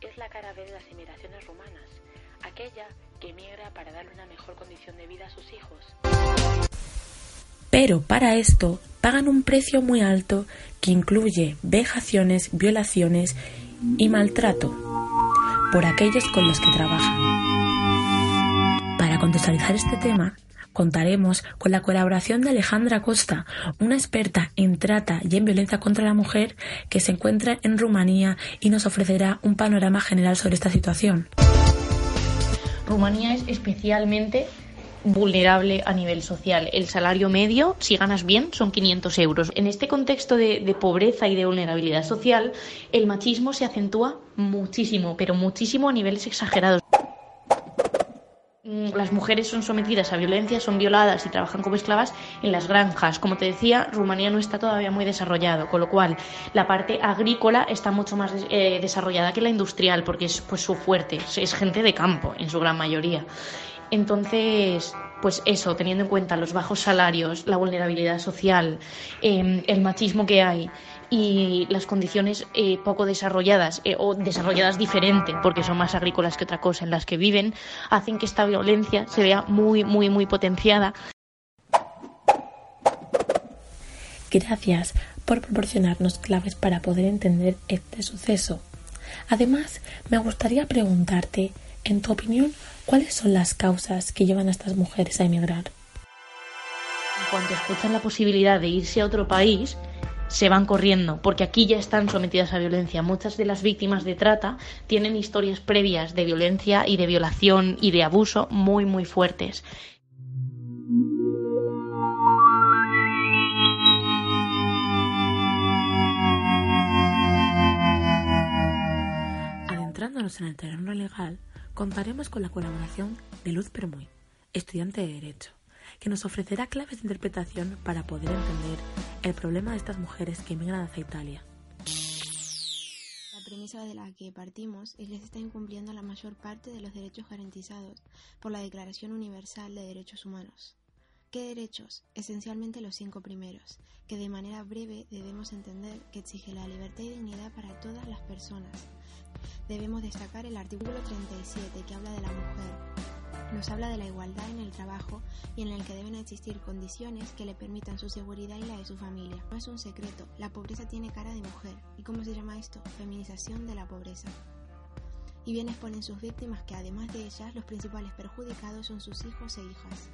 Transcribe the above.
es la cara B de las emigraciones rumanas, aquella que emigra para darle una mejor condición de vida a sus hijos. Pero para esto pagan un precio muy alto que incluye vejaciones, violaciones y maltrato por aquellos con los que trabajan. Para contextualizar este tema, contaremos con la colaboración de Alejandra Costa, una experta en trata y en violencia contra la mujer que se encuentra en Rumanía y nos ofrecerá un panorama general sobre esta situación. Rumanía es especialmente vulnerable a nivel social. El salario medio, si ganas bien, son 500 euros. En este contexto de, de, pobreza y de vulnerabilidad social, el machismo se acentúa muchísimo, pero muchísimo a niveles exagerados. Mm, las mujeres son sometidas a violencia, son violadas y trabajan como esclavas en las granjas. Como te decía, Rumanía no está todavía muy desarrollado, con lo cual la parte agrícola está mucho más eh, desarrollada que la industrial, porque es pues, su fuerte, es gente de campo en su gran mayoría. Entonces, pues eso, teniendo en cuenta los bajos salarios, la vulnerabilidad social, eh, el machismo que hay y las condiciones eh, poco desarrolladas eh, o desarrolladas diferente, porque son más agrícolas que otra cosa en las que viven, hacen que esta violencia se vea muy, muy, muy potenciada. Gracias por proporcionarnos claves para poder entender este suceso. Además, me gustaría preguntarte, en tu opinión, ¿cuáles son las causas que llevan a estas mujeres a emigrar? En cuanto escuchan la posibilidad de irse a otro país, se van corriendo, porque aquí ya están sometidas a violencia. Muchas de las víctimas de trata tienen historias previas de violencia y de violación y de abuso muy, muy fuertes. Adentrándonos en el terreno legal, contaremos con la colaboración de Luz Permuy, estudiante de Derecho que nos ofrecerá claves de interpretación para poder entender el problema de estas mujeres que emigran hacia Italia. La premisa de la que partimos es que se está incumpliendo la mayor parte de los derechos garantizados por la Declaración Universal de Derechos Humanos. ¿Qué derechos? Esencialmente los cinco primeros, que de manera breve debemos entender que exige la libertad y dignidad para todas las personas. Debemos destacar el artículo 37 que habla de la mujer, nos habla de la igualdad en el trabajo y en el que deben existir condiciones que le permitan su seguridad y la de su familia. No es un secreto, la pobreza tiene cara de mujer. ¿Y cómo se llama esto? Feminización de la pobreza. Y bien exponen sus víctimas que además de ellas, los principales perjudicados son sus hijos e hijas.